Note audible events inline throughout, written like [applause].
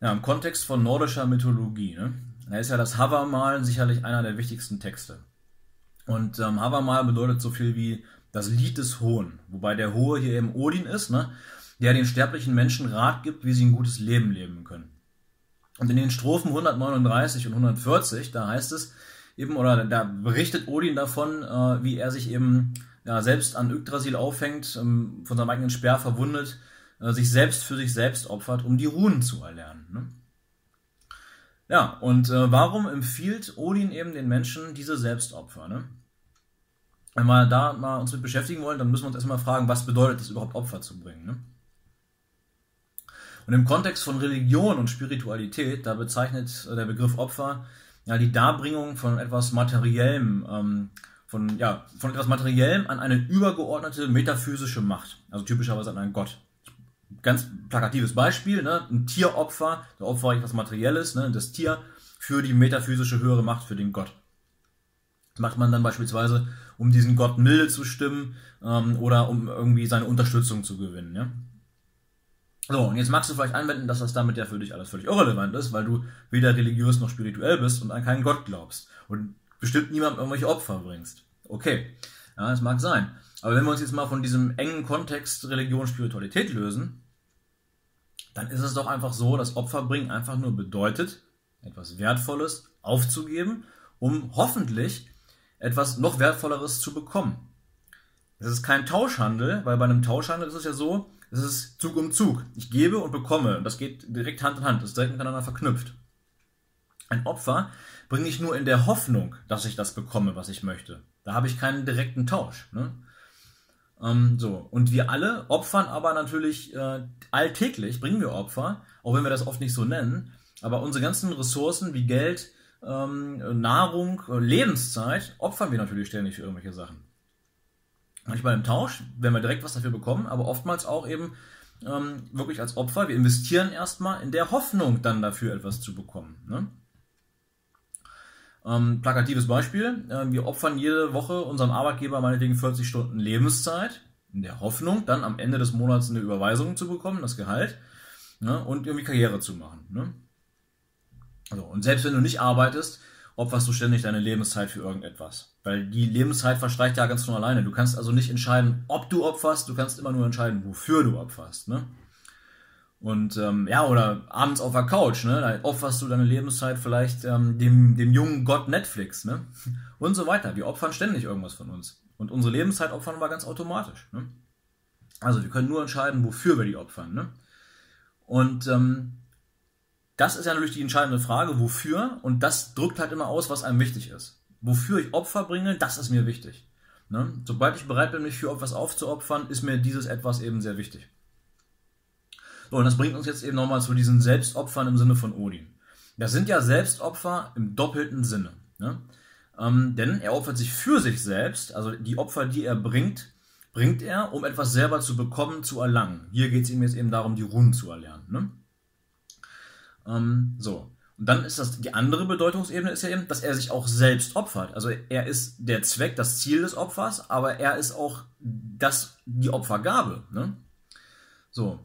Ja, im Kontext von nordischer Mythologie, ne? Da ist ja das Havamal sicherlich einer der wichtigsten Texte. Und ähm, Havamal bedeutet so viel wie das Lied des Hohen, wobei der Hohe hier eben Odin ist, ne? der den sterblichen Menschen Rat gibt, wie sie ein gutes Leben leben können. Und in den Strophen 139 und 140, da heißt es eben, oder da berichtet Odin davon, äh, wie er sich eben ja, selbst an Yggdrasil aufhängt, ähm, von seinem eigenen Speer verwundet, äh, sich selbst für sich selbst opfert, um die Runen zu erlernen. Ne? Ja, und äh, warum empfiehlt Odin eben den Menschen diese Selbstopfer? Ne? Wenn wir da mal uns mit beschäftigen wollen, dann müssen wir uns erstmal fragen, was bedeutet es überhaupt Opfer zu bringen? Ne? Und im Kontext von Religion und Spiritualität, da bezeichnet äh, der Begriff Opfer ja die Darbringung von etwas Materiellem, ähm, von, ja, von etwas Materiellem an eine übergeordnete metaphysische Macht, also typischerweise an einen Gott. Ganz plakatives Beispiel, ne? ein Tieropfer, da opfere ich was Materielles, ne? das Tier für die metaphysische höhere Macht, für den Gott. Das macht man dann beispielsweise, um diesen Gott milde zu stimmen ähm, oder um irgendwie seine Unterstützung zu gewinnen. Ja? So, und jetzt magst du vielleicht anwenden, dass das damit ja für dich alles völlig irrelevant ist, weil du weder religiös noch spirituell bist und an keinen Gott glaubst und bestimmt niemandem irgendwelche Opfer bringst. Okay, ja, das mag sein. Aber wenn wir uns jetzt mal von diesem engen Kontext Religion, Spiritualität lösen, dann ist es doch einfach so, dass Opfer bringen einfach nur bedeutet, etwas Wertvolles aufzugeben, um hoffentlich etwas noch Wertvolleres zu bekommen. Es ist kein Tauschhandel, weil bei einem Tauschhandel ist es ja so, es ist Zug um Zug. Ich gebe und bekomme. Und das geht direkt Hand in Hand. Das ist direkt miteinander verknüpft. Ein Opfer bringe ich nur in der Hoffnung, dass ich das bekomme, was ich möchte. Da habe ich keinen direkten Tausch. Ne? Ähm, so. Und wir alle opfern aber natürlich äh, alltäglich, bringen wir Opfer, auch wenn wir das oft nicht so nennen. Aber unsere ganzen Ressourcen wie Geld, ähm, Nahrung, Lebenszeit opfern wir natürlich ständig für irgendwelche Sachen manchmal im Tausch, wenn wir direkt was dafür bekommen, aber oftmals auch eben ähm, wirklich als Opfer. Wir investieren erstmal in der Hoffnung, dann dafür etwas zu bekommen. Ne? Ähm, plakatives Beispiel, äh, wir opfern jede Woche unserem Arbeitgeber meinetwegen 40 Stunden Lebenszeit, in der Hoffnung, dann am Ende des Monats eine Überweisung zu bekommen, das Gehalt, ne? und irgendwie Karriere zu machen. Ne? So, und selbst wenn du nicht arbeitest, opferst du ständig deine Lebenszeit für irgendetwas. Weil die Lebenszeit verstreicht ja ganz von alleine. Du kannst also nicht entscheiden, ob du opferst, du kannst immer nur entscheiden, wofür du opferst. Ne? Und ähm, ja, oder abends auf der Couch, ne? Da opferst du deine Lebenszeit vielleicht ähm, dem, dem jungen Gott Netflix, ne? [laughs] Und so weiter. Wir opfern ständig irgendwas von uns. Und unsere Lebenszeit opfern wir ganz automatisch. Ne? Also wir können nur entscheiden, wofür wir die opfern. Ne? Und ähm, das ist ja natürlich die entscheidende Frage, wofür, und das drückt halt immer aus, was einem wichtig ist. Wofür ich Opfer bringe, das ist mir wichtig. Ne? Sobald ich bereit bin, mich für etwas aufzuopfern, ist mir dieses etwas eben sehr wichtig. So, und das bringt uns jetzt eben nochmal zu diesen Selbstopfern im Sinne von Odin. Das sind ja Selbstopfer im doppelten Sinne. Ne? Ähm, denn er opfert sich für sich selbst, also die Opfer, die er bringt, bringt er, um etwas selber zu bekommen, zu erlangen. Hier geht es ihm jetzt eben darum, die Runen zu erlernen. Ne? Ähm, so. Und dann ist das die andere Bedeutungsebene ist ja eben, dass er sich auch selbst opfert. Also er ist der Zweck, das Ziel des Opfers, aber er ist auch das, die Opfergabe. Ne? So.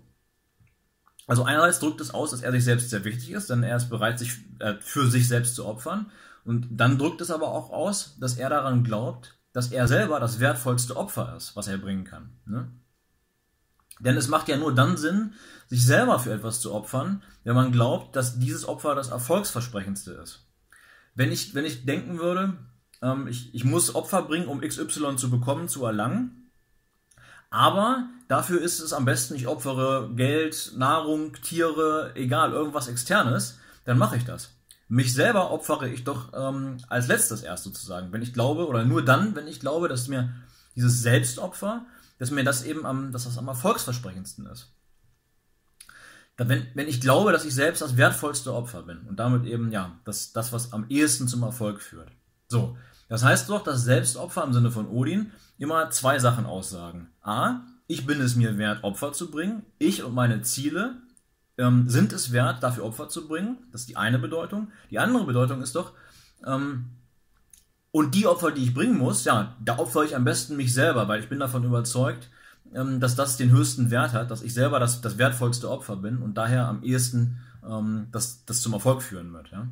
Also einerseits drückt es aus, dass er sich selbst sehr wichtig ist, denn er ist bereit, sich äh, für sich selbst zu opfern. Und dann drückt es aber auch aus, dass er daran glaubt, dass er selber das wertvollste Opfer ist, was er bringen kann. Ne? Denn es macht ja nur dann Sinn, sich selber für etwas zu opfern, wenn man glaubt, dass dieses Opfer das erfolgsversprechendste ist. Wenn ich, wenn ich denken würde, ähm, ich, ich muss Opfer bringen, um XY zu bekommen, zu erlangen, aber dafür ist es am besten, ich opfere Geld, Nahrung, Tiere, egal, irgendwas externes, dann mache ich das. Mich selber opfere ich doch ähm, als letztes erst sozusagen, wenn ich glaube, oder nur dann, wenn ich glaube, dass mir dieses Selbstopfer dass mir das eben am, dass das am erfolgsversprechendsten ist. Wenn, wenn ich glaube, dass ich selbst das wertvollste Opfer bin und damit eben, ja, das, das, was am ehesten zum Erfolg führt. So, das heißt doch, dass Selbstopfer im Sinne von Odin immer zwei Sachen aussagen. A, ich bin es mir wert, Opfer zu bringen. Ich und meine Ziele ähm, sind es wert, dafür Opfer zu bringen. Das ist die eine Bedeutung. Die andere Bedeutung ist doch, ähm, und die Opfer, die ich bringen muss, ja, da opfere ich am besten mich selber, weil ich bin davon überzeugt, ähm, dass das den höchsten Wert hat, dass ich selber das, das wertvollste Opfer bin und daher am ehesten ähm, das, das zum Erfolg führen wird. Ja?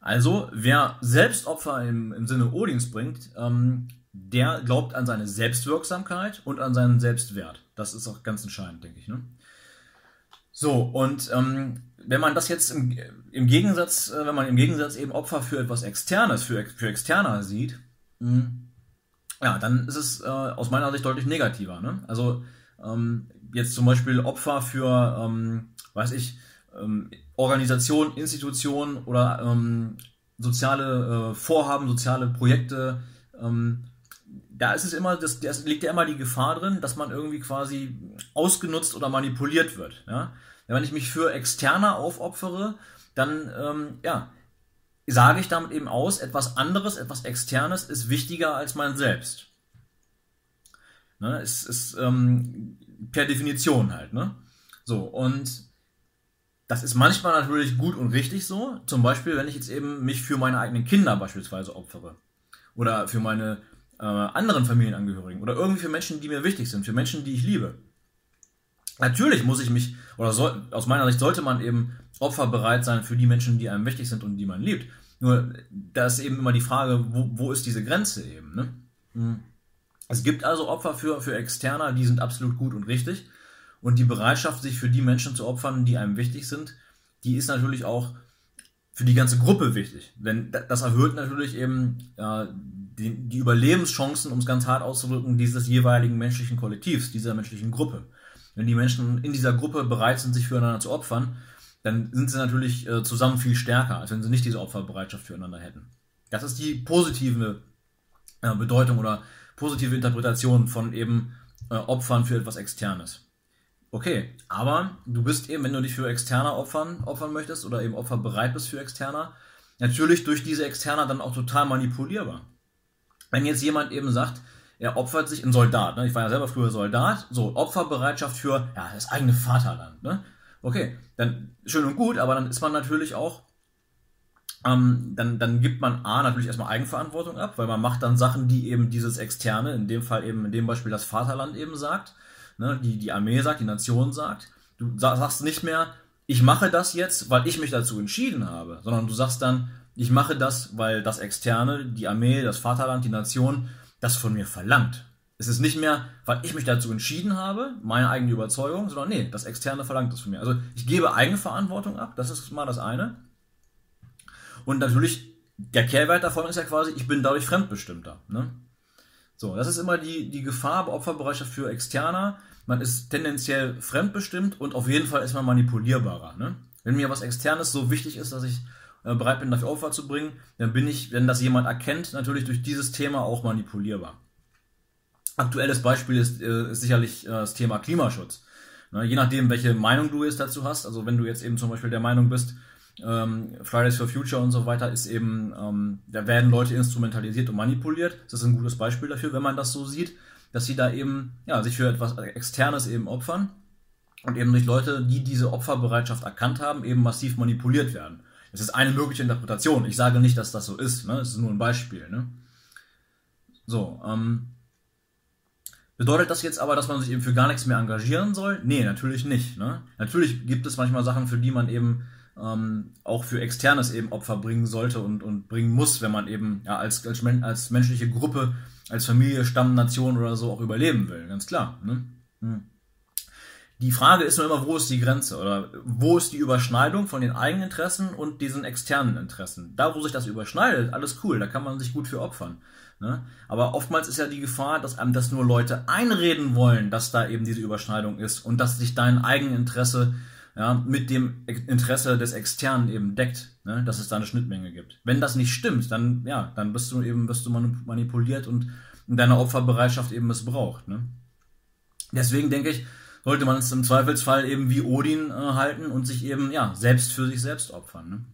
Also, wer Selbstopfer im, im Sinne Odins bringt, ähm, der glaubt an seine Selbstwirksamkeit und an seinen Selbstwert. Das ist auch ganz entscheidend, denke ich. Ne? So, und ähm, wenn man das jetzt im, im Gegensatz, äh, wenn man im Gegensatz eben Opfer für etwas Externes, für, für Externer sieht, mh, hm, ja, dann ist es äh, aus meiner Sicht deutlich negativer. Ne? Also ähm, jetzt zum Beispiel Opfer für, ähm, weiß ich, ähm, Organisationen, Institutionen oder ähm, soziale äh, Vorhaben, soziale Projekte, ähm, da ist es immer, das, das liegt ja immer die Gefahr drin, dass man irgendwie quasi ausgenutzt oder manipuliert wird. Ja? Wenn ich mich für Externe aufopfere, dann ähm, ja, sage ich damit eben aus, etwas anderes, etwas Externes ist wichtiger als mein Selbst. Ne? Es ist ähm, per Definition halt. Ne? So, und das ist manchmal natürlich gut und richtig so. Zum Beispiel, wenn ich jetzt eben mich für meine eigenen Kinder beispielsweise opfere. Oder für meine äh, anderen Familienangehörigen. Oder irgendwie für Menschen, die mir wichtig sind. Für Menschen, die ich liebe. Natürlich muss ich mich, oder soll, aus meiner Sicht sollte man eben opferbereit sein für die Menschen, die einem wichtig sind und die man liebt. Nur, da ist eben immer die Frage, wo, wo ist diese Grenze eben, ne? Hm. Es gibt also Opfer für, für Externer, die sind absolut gut und richtig. Und die Bereitschaft, sich für die Menschen zu opfern, die einem wichtig sind, die ist natürlich auch für die ganze Gruppe wichtig. Denn das erhöht natürlich eben äh, die, die Überlebenschancen, um es ganz hart auszudrücken, dieses jeweiligen menschlichen Kollektivs, dieser menschlichen Gruppe. Wenn die Menschen in dieser Gruppe bereit sind, sich füreinander zu opfern, dann sind sie natürlich äh, zusammen viel stärker, als wenn sie nicht diese Opferbereitschaft füreinander hätten. Das ist die positive äh, Bedeutung oder positive Interpretation von eben äh, Opfern für etwas Externes. Okay, aber du bist eben, wenn du dich für Externer opfern, opfern möchtest oder eben Opfer bereit bist für Externer, natürlich durch diese Externer dann auch total manipulierbar. Wenn jetzt jemand eben sagt, er opfert sich, ein Soldat, ne? ich war ja selber früher Soldat, so Opferbereitschaft für ja, das eigene Vaterland. Ne? Okay, dann schön und gut, aber dann ist man natürlich auch, ähm, dann, dann gibt man A natürlich erstmal Eigenverantwortung ab, weil man macht dann Sachen, die eben dieses Externe, in dem Fall eben, in dem Beispiel das Vaterland eben sagt ne, die, die Armee sagt, die Nation sagt. Du sagst nicht mehr, ich mache das jetzt, weil ich mich dazu entschieden habe, sondern du sagst dann, ich mache das, weil das Externe, die Armee, das Vaterland, die Nation, das von mir verlangt. Es ist nicht mehr, weil ich mich dazu entschieden habe, meine eigene Überzeugung, sondern nee, das Externe verlangt das von mir. Also ich gebe Eigenverantwortung ab, das ist mal das eine. Und natürlich, der Kehrwert davon ist ja quasi, ich bin dadurch fremdbestimmter. Ne? So, das ist immer die, die Gefahr bei Opferbereitschaft für Externer. Man ist tendenziell fremdbestimmt und auf jeden Fall ist man manipulierbarer. Ne? Wenn mir was Externes so wichtig ist, dass ich äh, bereit bin, dafür Opfer zu bringen, dann bin ich, wenn das jemand erkennt, natürlich durch dieses Thema auch manipulierbar. Aktuelles Beispiel ist, äh, ist sicherlich äh, das Thema Klimaschutz. Ne, je nachdem, welche Meinung du jetzt dazu hast, also wenn du jetzt eben zum Beispiel der Meinung bist, ähm, Fridays for Future und so weiter ist eben, ähm, da werden Leute instrumentalisiert und manipuliert. Das ist ein gutes Beispiel dafür, wenn man das so sieht, dass sie da eben, ja, sich für etwas Externes eben opfern und eben durch Leute, die diese Opferbereitschaft erkannt haben, eben massiv manipuliert werden. Das ist eine mögliche Interpretation. Ich sage nicht, dass das so ist. Ne? Das ist nur ein Beispiel. Ne? So, ähm, Bedeutet das jetzt aber, dass man sich eben für gar nichts mehr engagieren soll? Nee, natürlich nicht. Ne? Natürlich gibt es manchmal Sachen, für die man eben ähm, auch für Externes eben Opfer bringen sollte und, und bringen muss, wenn man eben ja, als, als, als menschliche Gruppe, als Familie, Stamm, Nation oder so auch überleben will, ganz klar. Ne? Hm. Die Frage ist nur immer, wo ist die Grenze oder wo ist die Überschneidung von den eigenen Interessen und diesen externen Interessen? Da, wo sich das überschneidet, alles cool, da kann man sich gut für opfern. Ne? Aber oftmals ist ja die Gefahr, dass einem das nur Leute einreden wollen, dass da eben diese Überschneidung ist und dass sich dein Eigeninteresse ja, mit dem Interesse des Externen eben deckt, ne, dass es da eine Schnittmenge gibt. Wenn das nicht stimmt, dann, ja, dann bist du eben bist du manipuliert und in deiner Opferbereitschaft eben missbraucht. Ne? Deswegen denke ich, sollte man es im Zweifelsfall eben wie Odin äh, halten und sich eben ja selbst für sich selbst opfern. Ne?